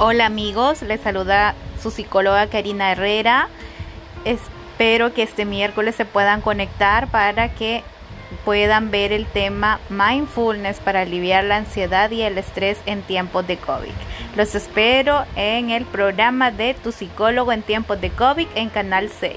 Hola amigos, les saluda su psicóloga Karina Herrera. Espero que este miércoles se puedan conectar para que puedan ver el tema mindfulness para aliviar la ansiedad y el estrés en tiempos de COVID. Los espero en el programa de Tu psicólogo en tiempos de COVID en Canal 6.